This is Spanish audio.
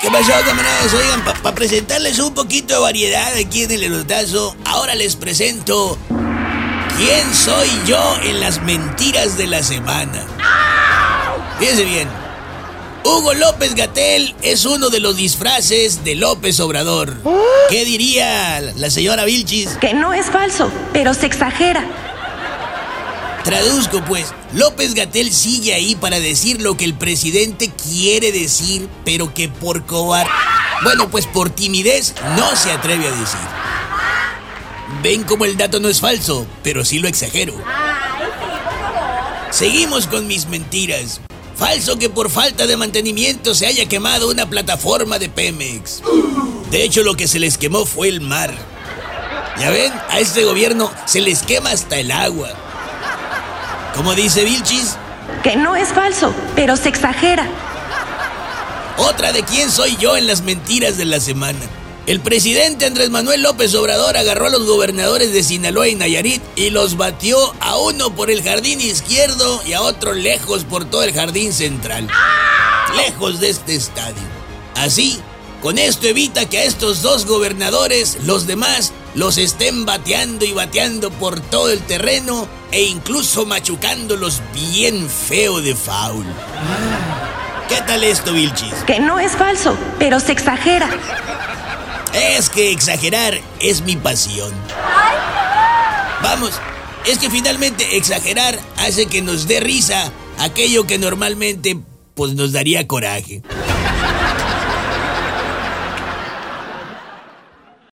¿Qué pasó, camaradas? Oigan, para presentarles un poquito de variedad aquí en el erotazo, ahora les presento ¿Quién soy yo en las mentiras de la semana? Fíjense bien. Hugo López Gatel es uno de los disfraces de López Obrador. ¿Qué diría la señora Vilchis? Que no es falso, pero se exagera. Traduzco pues, López Gatel sigue ahí para decir lo que el presidente quiere decir, pero que por cobar... Bueno, pues por timidez no se atreve a decir. Ven como el dato no es falso, pero sí lo exagero. Seguimos con mis mentiras. Falso que por falta de mantenimiento se haya quemado una plataforma de Pemex. De hecho, lo que se les quemó fue el mar. Ya ven, a este gobierno se les quema hasta el agua. ¿Cómo dice Vilchis? Que no es falso, pero se exagera. Otra de quién soy yo en las mentiras de la semana. El presidente Andrés Manuel López Obrador agarró a los gobernadores de Sinaloa y Nayarit y los batió a uno por el jardín izquierdo y a otro lejos por todo el jardín central. Lejos de este estadio. Así, con esto evita que a estos dos gobernadores los demás los estén bateando y bateando por todo el terreno e incluso machucándolos bien feo de faul. ¿Qué tal esto, Vilchis? Que no es falso, pero se exagera. Es que exagerar es mi pasión. Vamos, es que finalmente exagerar hace que nos dé risa aquello que normalmente pues nos daría coraje.